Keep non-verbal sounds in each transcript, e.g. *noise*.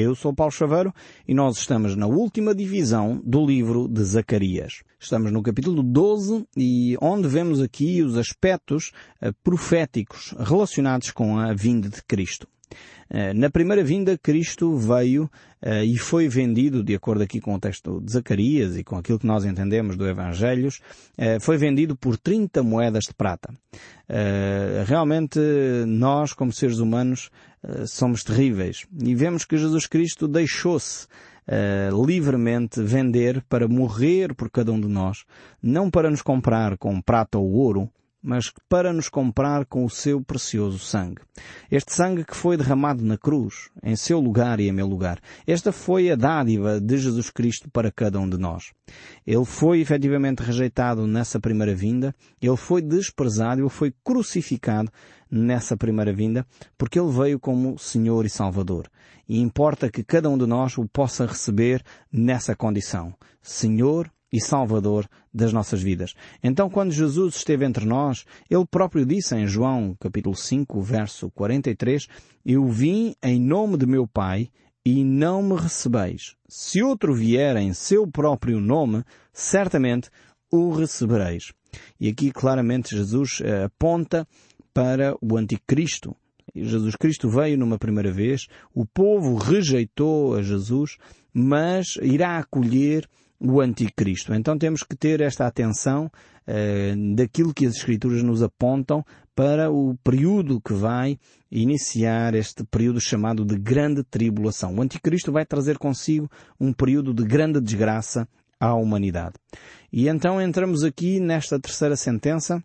Eu sou Paulo Chaveiro e nós estamos na última divisão do livro de Zacarias. Estamos no capítulo 12 e onde vemos aqui os aspectos uh, proféticos relacionados com a vinda de Cristo. Uh, na primeira vinda, Cristo veio uh, e foi vendido, de acordo aqui com o texto de Zacarias e com aquilo que nós entendemos do Evangelhos, foi vendido por 30 moedas de prata. realmente, nós, como seres humanos, somos terríveis. E vemos que Jesus Cristo deixou-se uh, livremente vender para morrer por cada um de nós, não para nos comprar com prata ou ouro, mas para nos comprar com o seu precioso sangue. Este sangue que foi derramado na cruz, em seu lugar e em meu lugar. Esta foi a dádiva de Jesus Cristo para cada um de nós. Ele foi efetivamente rejeitado nessa primeira vinda, ele foi desprezado, ele foi crucificado nessa primeira vinda, porque ele veio como Senhor e Salvador. E importa que cada um de nós o possa receber nessa condição. Senhor e Salvador das nossas vidas. Então, quando Jesus esteve entre nós, Ele próprio disse em João, capítulo 5, verso 43, Eu vim em nome de meu Pai e não me recebeis. Se outro vier em seu próprio nome, certamente o recebereis. E aqui claramente Jesus eh, aponta para o anticristo. Jesus Cristo veio numa primeira vez, o povo rejeitou a Jesus, mas irá acolher o anticristo. Então temos que ter esta atenção uh, daquilo que as Escrituras nos apontam para o período que vai iniciar este período chamado de grande tribulação. O anticristo vai trazer consigo um período de grande desgraça à humanidade. E então entramos aqui nesta terceira sentença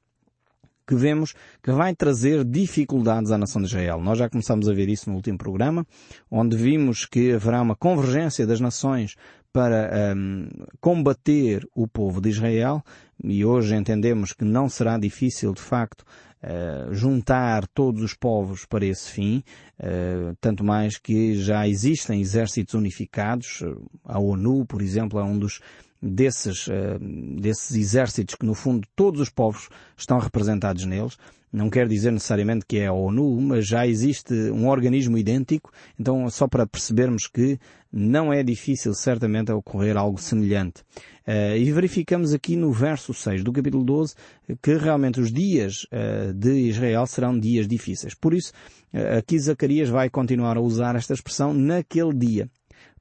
que vemos que vai trazer dificuldades à nação de Israel. Nós já começamos a ver isso no último programa, onde vimos que haverá uma convergência das nações para um, combater o povo de Israel e hoje entendemos que não será difícil de facto uh, juntar todos os povos para esse fim, uh, tanto mais que já existem exércitos unificados, a ONU, por exemplo, é um dos desses, uh, desses exércitos que no fundo todos os povos estão representados neles. Não quer dizer necessariamente que é a ONU, mas já existe um organismo idêntico, então só para percebermos que não é difícil certamente ocorrer algo semelhante. Uh, e verificamos aqui no verso 6 do capítulo 12 que realmente os dias uh, de Israel serão dias difíceis. Por isso, aqui Zacarias vai continuar a usar esta expressão naquele dia.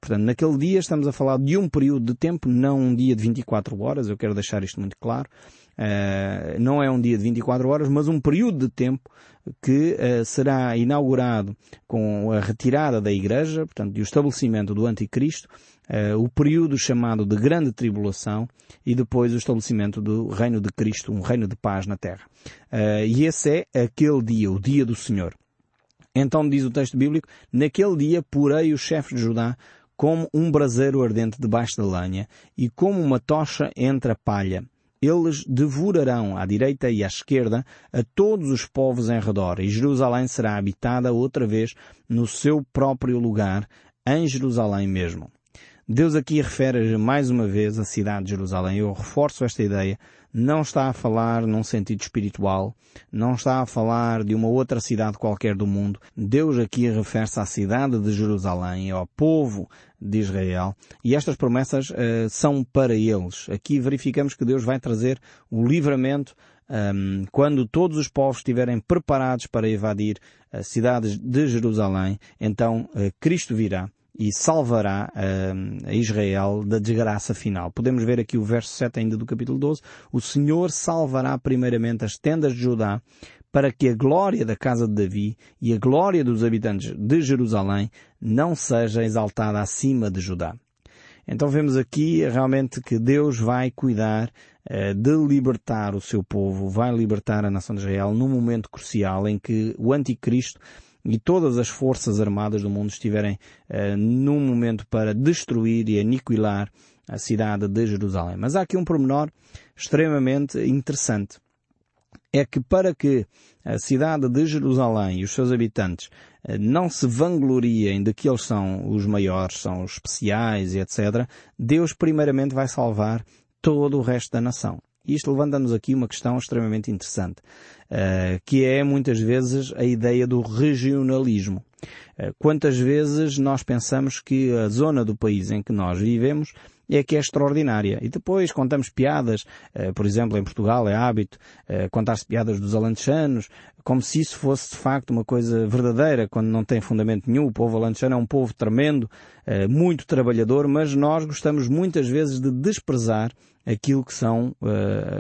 Portanto, naquele dia estamos a falar de um período de tempo, não um dia de 24 horas, eu quero deixar isto muito claro. Uh, não é um dia de 24 horas, mas um período de tempo que uh, será inaugurado com a retirada da Igreja, portanto, e o estabelecimento do Anticristo, uh, o período chamado de Grande Tribulação e depois o estabelecimento do Reino de Cristo, um reino de paz na Terra. e esse é aquele dia, o dia do Senhor. Então diz o texto bíblico, naquele dia porei os chefes de Judá como um braseiro ardente debaixo da lenha e como uma tocha entre a palha. Eles devorarão à direita e à esquerda a todos os povos em redor, e Jerusalém será habitada outra vez no seu próprio lugar, em Jerusalém mesmo. Deus aqui refere mais uma vez a cidade de Jerusalém. Eu reforço esta ideia. Não está a falar num sentido espiritual, não está a falar de uma outra cidade qualquer do mundo. Deus aqui refere-se à cidade de Jerusalém, ao povo de Israel, e estas promessas uh, são para eles. Aqui verificamos que Deus vai trazer o livramento um, quando todos os povos estiverem preparados para invadir as cidades de Jerusalém, então uh, Cristo virá e salvará uh, a Israel da desgraça final. Podemos ver aqui o verso 7 ainda do capítulo 12. O Senhor salvará primeiramente as tendas de Judá para que a glória da casa de Davi e a glória dos habitantes de Jerusalém não seja exaltada acima de Judá. Então vemos aqui realmente que Deus vai cuidar uh, de libertar o seu povo, vai libertar a nação de Israel num momento crucial em que o anticristo e todas as forças armadas do mundo estiverem uh, num momento para destruir e aniquilar a cidade de Jerusalém. Mas há aqui um pormenor extremamente interessante. É que para que a cidade de Jerusalém e os seus habitantes uh, não se vangloriem de que eles são os maiores, são os especiais e etc., Deus primeiramente vai salvar todo o resto da nação. E isto levanta-nos aqui uma questão extremamente interessante, uh, que é muitas vezes a ideia do regionalismo. Quantas vezes nós pensamos que a zona do país em que nós vivemos é que é extraordinária. E depois contamos piadas, por exemplo, em Portugal é hábito contar-se piadas dos alantejanos, como se isso fosse de facto uma coisa verdadeira, quando não tem fundamento nenhum. O povo alentejano é um povo tremendo, muito trabalhador, mas nós gostamos muitas vezes de desprezar aquilo que são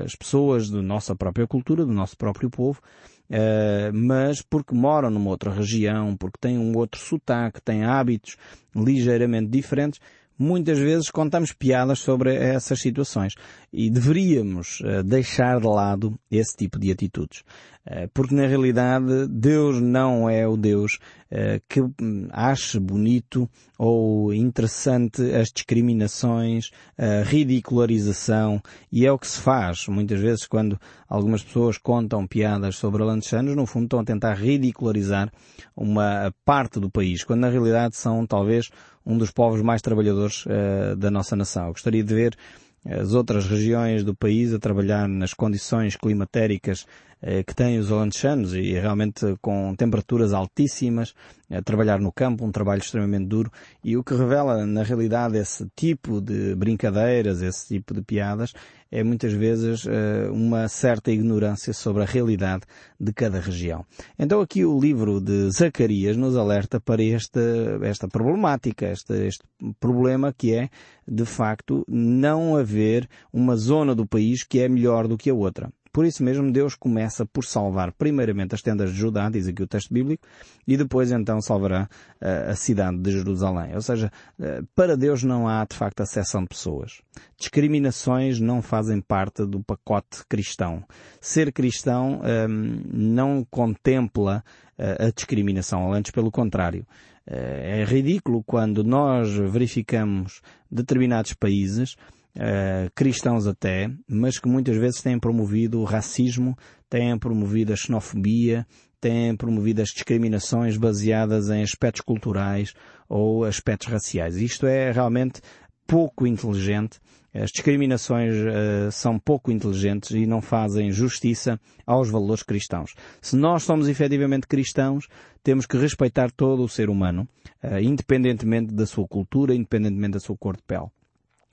as pessoas da nossa própria cultura, do nosso próprio povo, Uh, mas porque moram numa outra região, porque têm um outro sotaque, têm hábitos ligeiramente diferentes, muitas vezes contamos piadas sobre essas situações e deveríamos uh, deixar de lado esse tipo de atitudes. Uh, porque na realidade Deus não é o Deus uh, que hum, ache bonito ou interessante as discriminações, a ridicularização e é o que se faz muitas vezes quando algumas pessoas contam piadas sobre alantejanos, no fundo estão a tentar ridicularizar uma parte do país, quando na realidade são talvez um dos povos mais trabalhadores uh, da nossa nação. Eu gostaria de ver as outras regiões do país a trabalhar nas condições climatéricas eh, que têm os alentejanos e realmente com temperaturas altíssimas, a trabalhar no campo, um trabalho extremamente duro. E o que revela na realidade esse tipo de brincadeiras, esse tipo de piadas, é muitas vezes eh, uma certa ignorância sobre a realidade de cada região. Então aqui o livro de Zacarias nos alerta para esta, esta problemática, este, este problema que é, de facto, não haver uma zona do país que é melhor do que a outra. Por isso mesmo Deus começa por salvar primeiramente as tendas de Judá, diz aqui o texto bíblico, e depois então salvará uh, a cidade de Jerusalém. Ou seja, uh, para Deus não há de facto acessão de pessoas. Discriminações não fazem parte do pacote cristão. Ser cristão um, ehm, não contempla uh, a discriminação, antes pelo contrário. É ridículo quando nós verificamos determinados países uh, cristãos até, mas que muitas vezes têm promovido o racismo, têm promovido a xenofobia, têm promovido as discriminações baseadas em aspectos culturais ou aspectos raciais. Isto é realmente pouco inteligente. As discriminações uh, são pouco inteligentes e não fazem justiça aos valores cristãos. Se nós somos efetivamente cristãos, temos que respeitar todo o ser humano, uh, independentemente da sua cultura, independentemente da sua cor de pele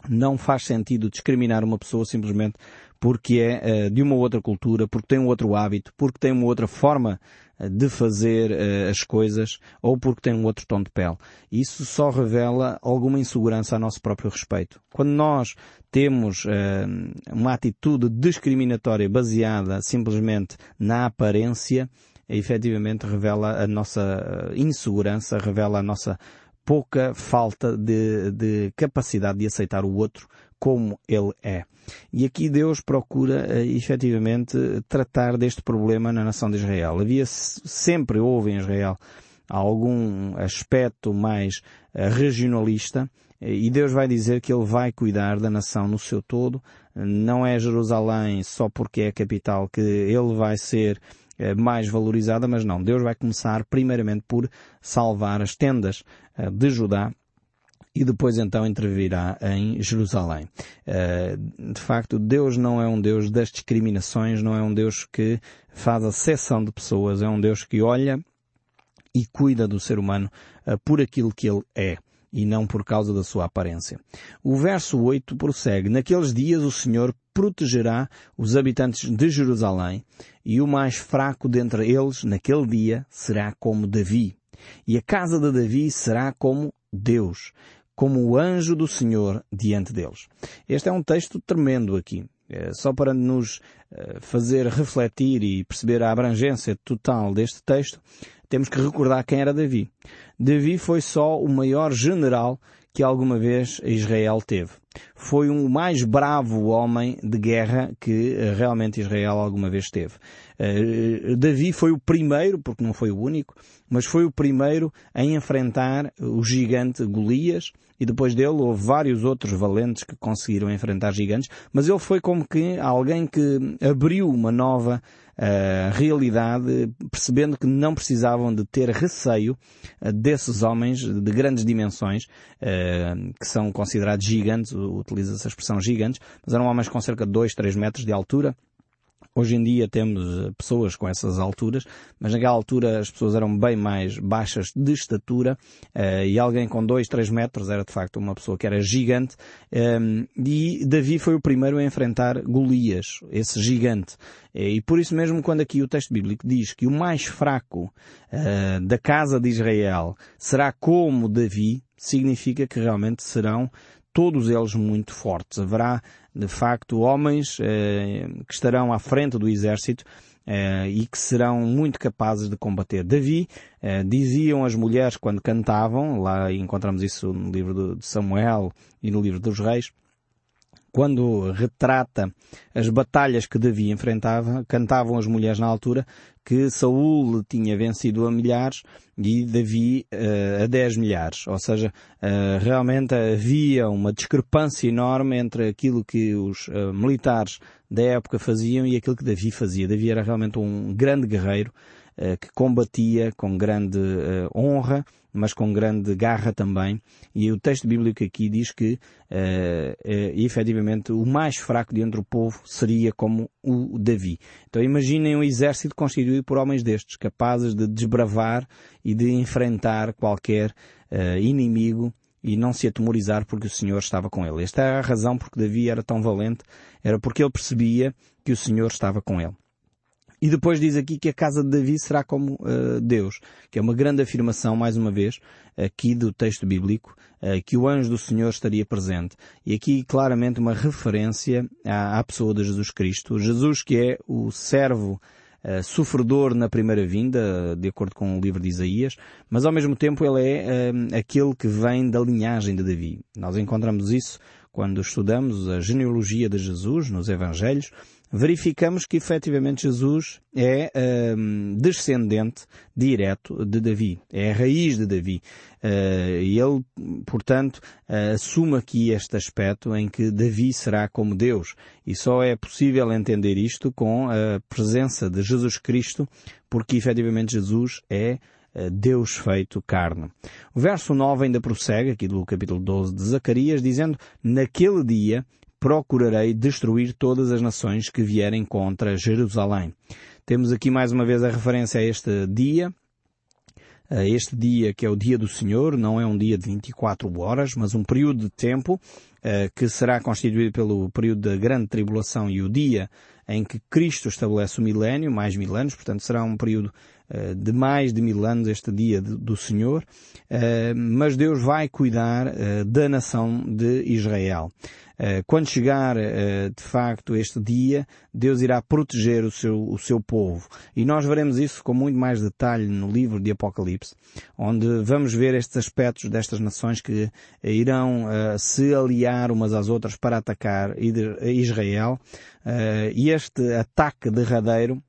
não faz sentido discriminar uma pessoa simplesmente porque é uh, de uma outra cultura, porque tem um outro hábito, porque tem uma outra forma uh, de fazer uh, as coisas ou porque tem um outro tom de pele. Isso só revela alguma insegurança a nosso próprio respeito. Quando nós temos uma atitude discriminatória baseada simplesmente na aparência, efetivamente revela a nossa insegurança, revela a nossa pouca falta de, de capacidade de aceitar o outro como ele é. E aqui Deus procura uh, efetivamente tratar deste problema na nação de Israel. Havia sempre houve em Israel algum aspecto mais uh, regionalista e Deus vai dizer que Ele vai cuidar da nação no seu todo. Não é Jerusalém só porque é a capital que Ele vai ser eh, mais valorizada, mas não. Deus vai começar primeiramente por salvar as tendas eh, de Judá e depois então intervirá em Jerusalém. Eh, de facto, Deus não é um Deus das discriminações, não é um Deus que faz a cessão de pessoas, é um Deus que olha e cuida do ser humano por aquilo que ele é e não por causa da sua aparência. O verso 8 prossegue, Naqueles dias o Senhor protegerá os habitantes de Jerusalém e o mais fraco dentre eles naquele dia será como Davi. E a casa de Davi será como Deus, como o anjo do Senhor diante deles. Este é um texto tremendo aqui. É só para nos eh, fazer refletir e perceber a abrangência total deste texto, temos que recordar quem era Davi. Davi foi só o maior general que alguma vez Israel teve. Foi o mais bravo homem de guerra que eh, realmente Israel alguma vez teve. Uh, Davi foi o primeiro, porque não foi o único, mas foi o primeiro a enfrentar o gigante Golias e depois dele houve vários outros valentes que conseguiram enfrentar gigantes, mas ele foi como que alguém que abriu uma nova uh, realidade, percebendo que não precisavam de ter receio uh, desses homens de grandes dimensões, uh, que são considerados gigantes, utiliza essa expressão gigantes, mas eram homens com cerca de 2, 3 metros de altura, Hoje em dia temos eh, pessoas com essas alturas, mas naquela altura as pessoas eram bem mais baixas de estatura uh, e alguém com 2, 3 metros era de facto uma pessoa que era gigante ehm, e Davi foi o primeiro a enfrentar Golias, esse gigante. E por isso mesmo quando aqui o texto bíblico diz que o mais fraco uh, da casa de Israel será como Davi, significa que realmente serão todos eles muito fortes. Haverá, de facto, homens eh, que estarão à frente do exército eh, e que serão muito capazes de combater. Davi, eh, diziam as mulheres quando cantavam, lá encontramos isso no livro de Samuel e no livro dos Reis, quando retrata as batalhas que Davi enfrentava, cantavam as mulheres na altura que Saul tinha vencido a milhares e Davi uh, a dez milhares. Ou seja, uh, realmente havia uma discrepância enorme entre aquilo que os uh, militares da época faziam e aquilo que Davi fazia. Davi era realmente um grande guerreiro que combatia com grande honra mas com grande garra também. E o texto bíblico aqui diz que, uh, efetivamente, o mais fraco de entre o povo seria como o Davi. Então imaginem um exército constituído por homens destes, capazes de desbravar e de enfrentar qualquer inimigo e não se atemorizar porque o Senhor estava com ele. Esta é a razão porque Davi era tão valente, era porque ele percebia que o Senhor estava com ele. E depois diz aqui que a casa de Davi será como uh, Deus, que é uma grande afirmação, mais uma vez, aqui do texto bíblico, uh, que o anjo do Senhor estaria presente. E aqui claramente uma referência à, à pessoa de Jesus Cristo. Jesus que é o servo uh, sofredor na primeira vinda, de acordo com o livro de Isaías, mas ao mesmo tempo ele é uh, aquele que vem da linhagem de Davi. Nós encontramos isso quando estudamos a genealogia de Jesus nos Evangelhos, verificamos que efetivamente Jesus é um, descendente direto de Davi, é a raiz de Davi. Uh, e ele, portanto, uh, assume aqui este aspecto em que Davi será como Deus. E só é possível entender isto com a presença de Jesus Cristo, porque efetivamente Jesus é uh, Deus feito carne. O verso 9 ainda prossegue, aqui do capítulo 12 de Zacarias, dizendo, naquele dia procurarei destruir todas as nações que vierem contra Jerusalém. Temos aqui mais uma vez a referência a este dia, este dia que é o dia do Senhor, não é um dia de 24 horas, mas um período de tempo eh, que será constituído pelo período da grande tribulação e o dia em que Cristo estabelece o milénio, mais mil anos, portanto será um período de mais de mil anos este dia do Senhor, eh, mas Deus vai cuidar da nação de Israel. Eh, quando chegar, eh, de facto, este dia, Deus irá proteger o seu, o seu povo. E nós veremos isso com muito mais detalhe no livro de Apocalipse, onde vamos ver estes aspectos destas nações que irão se aliar umas às outras para atacar Israel. E este ataque derradeiro,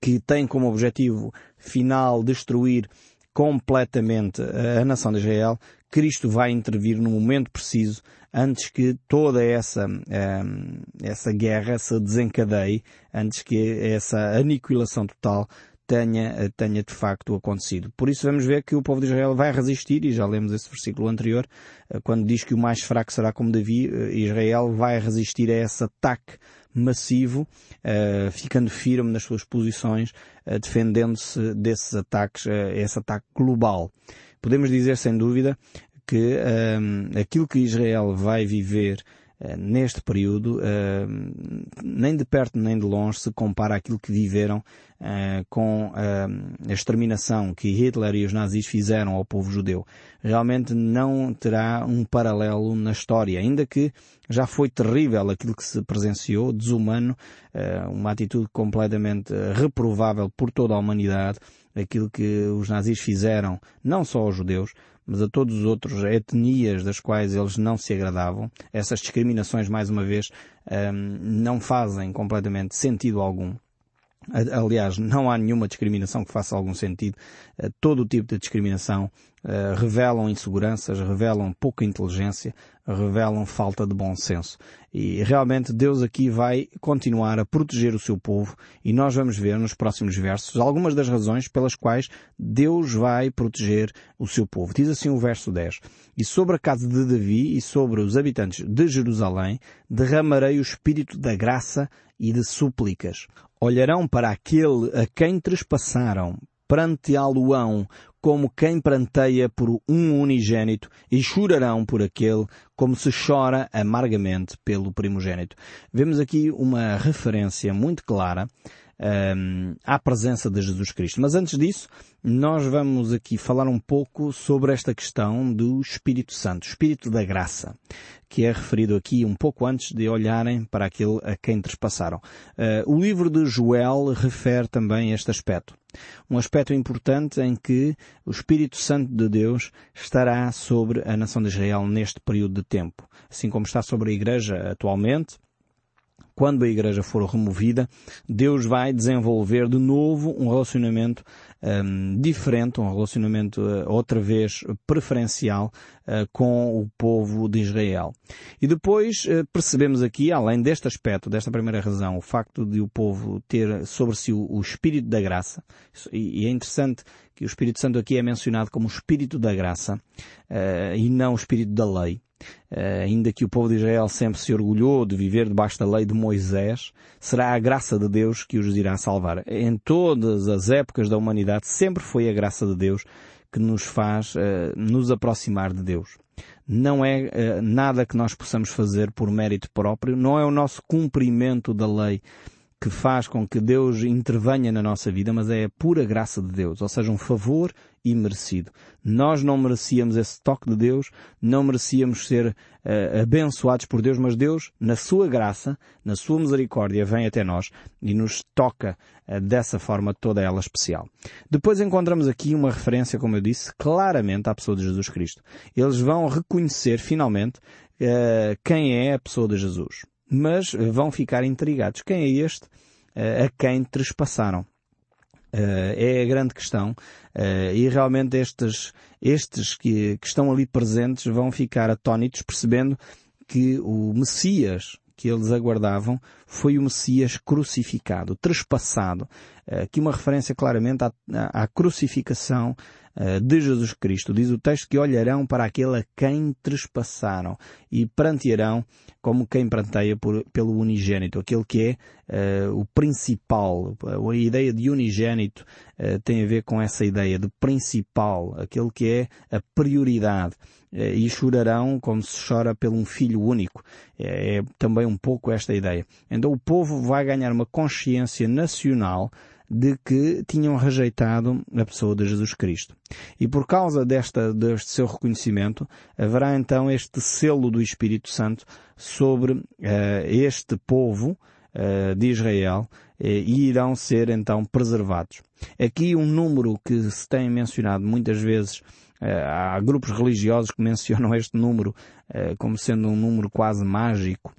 que tem como objetivo final destruir completamente a nação de Israel, Cristo vai intervir no momento preciso antes que toda essa, ehm, essa guerra se desencadeie, antes que essa aniquilação total tenha, tenha de facto acontecido. Por isso vamos ver que o povo de Israel vai resistir, e já lemos esse versículo anterior, eh, quando diz que o mais fraco será como Davi, eh, Israel vai resistir a esse ataque massivo, uh, ficando firme nas suas posições, uh, defendendo-se desses ataques, uh, esse ataque global. Podemos dizer sem dúvida que aquilo que Israel vai viver neste período, uh, nem de perto nem de longe, se compara àquilo que viveram uh, com a exterminação que Hitler e os nazis fizeram ao povo judeu. Realmente não terá um paralelo na história, ainda que já foi terrível aquilo que se presenciou, desumano, uma atitude completamente reprovável por toda a humanidade, aquilo que os nazis fizeram, não só aos judeus, mas a todos os outros etnias das quais eles não se agradavam. Essas discriminações, mais uma vez, hum, não fazem completamente sentido algum. Aliás, não há nenhuma discriminação que faça algum sentido. Eh, todo o tipo de discriminação uh, revelam inseguranças, revelam pouca inteligência, revelam falta de bom senso. E realmente Deus aqui vai continuar a proteger o seu povo e nós vamos ver nos próximos versos algumas das razões pelas quais Deus vai proteger o seu povo. Diz assim o verso 10. E sobre a casa de Davi e sobre os habitantes de Jerusalém derramarei o espírito da graça e de súplicas. Olharão para aquele a quem trespassaram, pranteá-lo-ão como quem pranteia por um unigênito e chorarão por aquele como se chora amargamente pelo primogênito. Vemos aqui uma referência muito clara um, à presença de Jesus Cristo. Mas antes disso, nós vamos aqui falar um pouco sobre esta questão do Espírito Santo, Espírito da Graça, que é referido aqui um pouco antes de olharem para aquele a quem trespassaram. Uh, o livro de Joel refere também este aspecto. Um aspecto importante em que o Espírito Santo de Deus estará sobre a nação de Israel neste período de tempo. Assim como está sobre a Igreja atualmente, quando a igreja for removida, Deus vai desenvolver de novo um relacionamento um, diferente, um relacionamento uh, outra vez preferencial uh, com o povo de Israel. E depois uh, percebemos aqui, além deste aspecto, desta primeira razão, o facto de o povo ter sobre si o, o Espírito da Graça, e, e é interessante que o Espírito Santo aqui é mencionado como o Espírito da Graça e não o Espírito da Lei. Uh, ainda que o povo de Israel sempre se orgulhou de viver debaixo da lei de Moisés, será a graça de Deus que os irá salvar. Em todas as épocas da humanidade sempre foi a graça de Deus que nos faz uh, nos aproximar de Deus. Não é uh, nada que nós possamos fazer por mérito próprio, não é o nosso cumprimento da lei que faz com que Deus intervenha na nossa vida, mas é a pura graça de Deus, ou seja, um favor imerecido. Nós não merecíamos esse toque de Deus, não merecíamos ser uh, abençoados por Deus, mas Deus, na sua graça, na sua misericórdia, vem até nós e nos toca uh, dessa forma toda ela especial. Depois encontramos aqui uma referência, como eu disse, claramente à pessoa de Jesus Cristo. Eles vão reconhecer finalmente uh, quem é a pessoa de Jesus mas vão ficar intrigados. Quem é este a quem trespassaram? Uh, é a grande questão uh, e realmente estes, estes que, que estão ali presentes vão ficar atónitos percebendo que o Messias que eles aguardavam foi o Messias crucificado, trespassado. Aqui uma referência claramente à, à crucificação eh, de Jesus Cristo. Diz o texto que olharão para aquele a quem trespassaram e prantearão como quem pranteia por, pelo unigênito, aquele que é uh, o principal. A ideia de unigênito uh, tem a ver com essa ideia de principal, aquele que é a prioridade. E chorarão como se chora pelo um filho único. É, é também um pouco esta ideia. Então o povo vai ganhar uma consciência nacional de que tinham rejeitado a pessoa de Jesus Cristo. E por causa desta, deste seu reconhecimento, haverá então este selo do Espírito Santo sobre uh, este povo uh, de Israel uh, e irão ser então preservados. Aqui um número que se tem mencionado muitas vezes há grupos religiosos que *laughs* mencionam este número como sendo um número quase mágico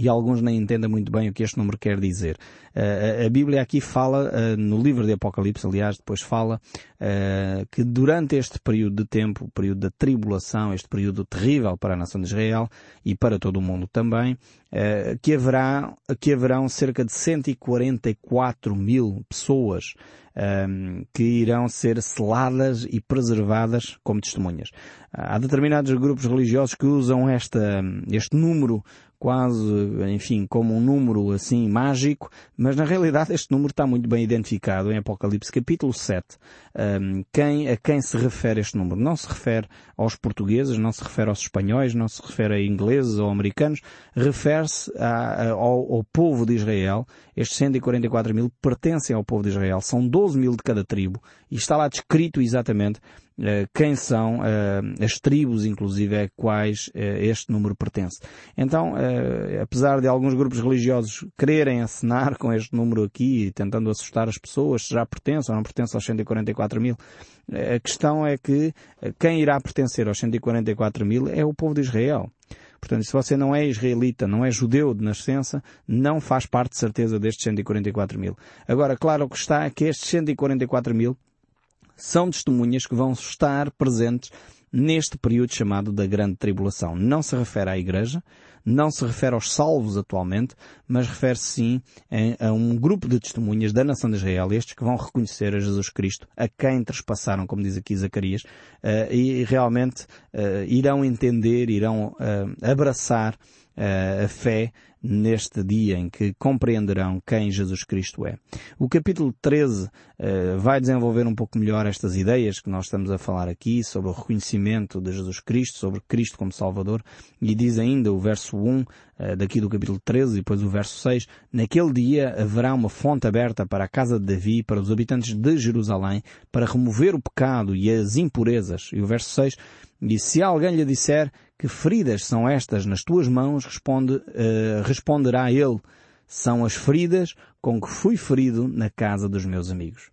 e alguns nem entendem muito bem o que este número quer dizer. Uh, a Bíblia aqui fala, uh, no livro de Apocalipse, aliás, depois fala uh, que durante este período de tempo, o período da tribulação, este período terrível para a nação de Israel e para todo o mundo também, que, haverá, que haverão cerca de 144 mil pessoas um, que irão ser seladas e preservadas como testemunhas. Há determinados grupos religiosos que usam esta, este número quase, enfim, como um número assim mágico, mas na realidade este número está muito bem identificado em Apocalipse capítulo 7. Um, quem, a quem se refere este número? Não se refere aos portugueses, não se refere aos espanhóis, não se refere a ingleses ou americanos, refere-se ao, ao, povo de Israel. Estes 144 mil pertencem ao povo de Israel, são 12 mil de cada tribo, e está lá descrito exatamente quem são uh, as tribos, inclusive, a quais uh, este número pertence. Então, apesar de alguns grupos religiosos quererem acenar com este número aqui, tentando assustar as pessoas, se já pertence ou não pertence aos 144 mil, a questão é que quem irá pertencer aos 144 mil é o povo de Israel. Portanto, se você não é israelita, não é judeu de nascença, não faz parte de certeza destes 144 mil. Agora, claro que está é que estes 144 mil são testemunhas que vão estar presentes neste período chamado da Grande Tribulação. Não se refere à Igreja, não se refere aos salvos atualmente, mas refere-se sim a, um grupo de testemunhas da nação de Israel, estes que vão reconhecer a Jesus Cristo, a quem trespassaram, como diz aqui Zacarias, uh, e realmente uh, irão entender, irão uh, abraçar a fé neste dia em que compreenderão quem Jesus Cristo é. O capítulo 13 eh, vai desenvolver um pouco melhor estas ideias que nós estamos a falar aqui sobre o reconhecimento de Jesus Cristo, sobre Cristo como Salvador, e diz ainda o verso 1 eh, daqui do capítulo 13 e depois o verso 6, naquele dia haverá uma fonte aberta para a casa de Davi, para os habitantes de Jerusalém, para remover o pecado e as impurezas. E o verso 6 e se alguém lhe disser que feridas são estas nas tuas mãos, responde, uh, responderá ele, são as feridas com que fui ferido na casa dos meus amigos.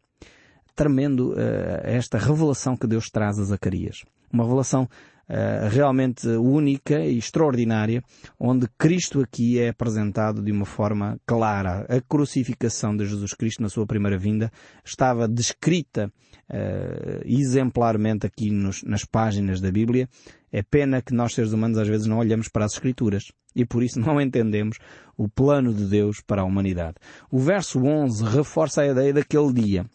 Tremendo uh, esta revelação que Deus traz a Zacarias. Uma revelação uh, realmente única e extraordinária, onde Cristo aqui é apresentado de uma forma clara. A crucificação de Jesus Cristo na sua primeira vinda estava descrita uh, exemplarmente aqui nos, nas páginas da Bíblia. É pena que nós seres humanos às vezes não olhamos para as Escrituras e por isso *laughs* não entendemos o plano de Deus para a humanidade. O verso 11 reforça a ideia daquele dia.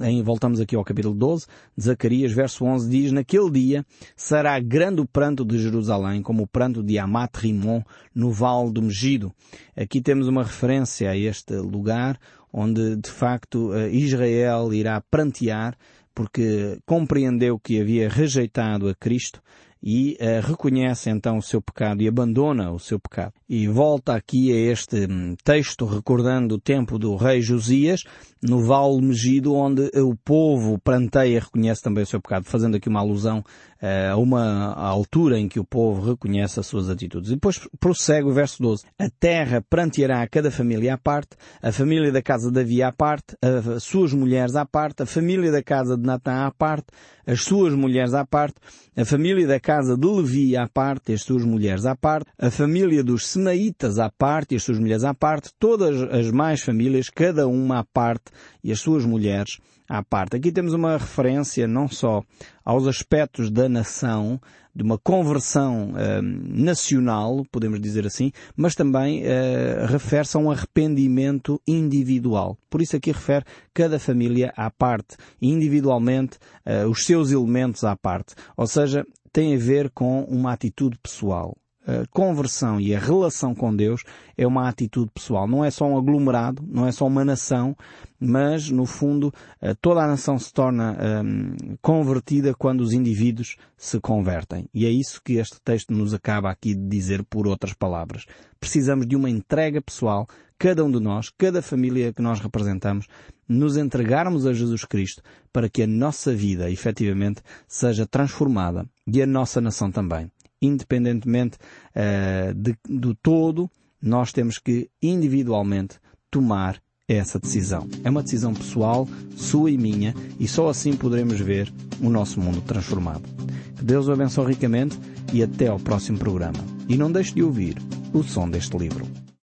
Em, voltamos aqui ao capítulo 12, de Zacarias, verso 11, diz, Naquele dia será grande o pranto de Jerusalém, como o pranto de Amat Rimon, no Vale do Megido. Aqui temos uma referência a este lugar, onde de facto eh, Israel irá prantear, porque compreendeu que havia rejeitado a Cristo e uh, reconhece então o seu pecado e abandona o seu pecado. E volta aqui a este hum, texto recordando o tempo do rei Josias, no Vale Megido, onde o povo pranteia e reconhece também o seu pecado, fazendo aqui uma alusão a uma altura em que o povo reconhece as suas atitudes. E depois prossegue o verso 12. A terra pranteará cada família à parte, a família da casa de Davi à parte, as suas mulheres à parte, a família da casa de Natã à parte, as suas mulheres à parte, a família da casa de Levi à parte as suas mulheres à parte, a família dos Senaítas à parte as suas mulheres à parte, todas as mais famílias, cada uma à parte e as suas mulheres à parte. Aqui temos uma referência não só aos aspectos da nação, de uma conversão uh, nacional, podemos dizer assim, mas também uh, refere-se a um arrependimento individual. Por isso aqui refere cada família à parte, individualmente, uh, os seus elementos à parte. Ou seja, tem a ver com uma atitude pessoal a conversão e a relação com Deus é uma atitude pessoal. Não é só um aglomerado, não é só uma nação, mas no fundo toda a nação se torna um, convertida quando os indivíduos se convertem. E é isso que este texto nos acaba aqui de dizer por outras palavras. Precisamos de uma entrega pessoal, cada um de nós, cada família que nós representamos, nos entregarmos a Jesus Cristo para que a nossa vida efetivamente seja transformada e a nossa nação também independentemente uh, de, do todo, nós temos que individualmente tomar essa decisão. É uma decisão pessoal, sua e minha, e só assim poderemos ver o nosso mundo transformado. Que Deus o abençoe ricamente e até ao próximo programa. E não deixe de ouvir o som deste livro.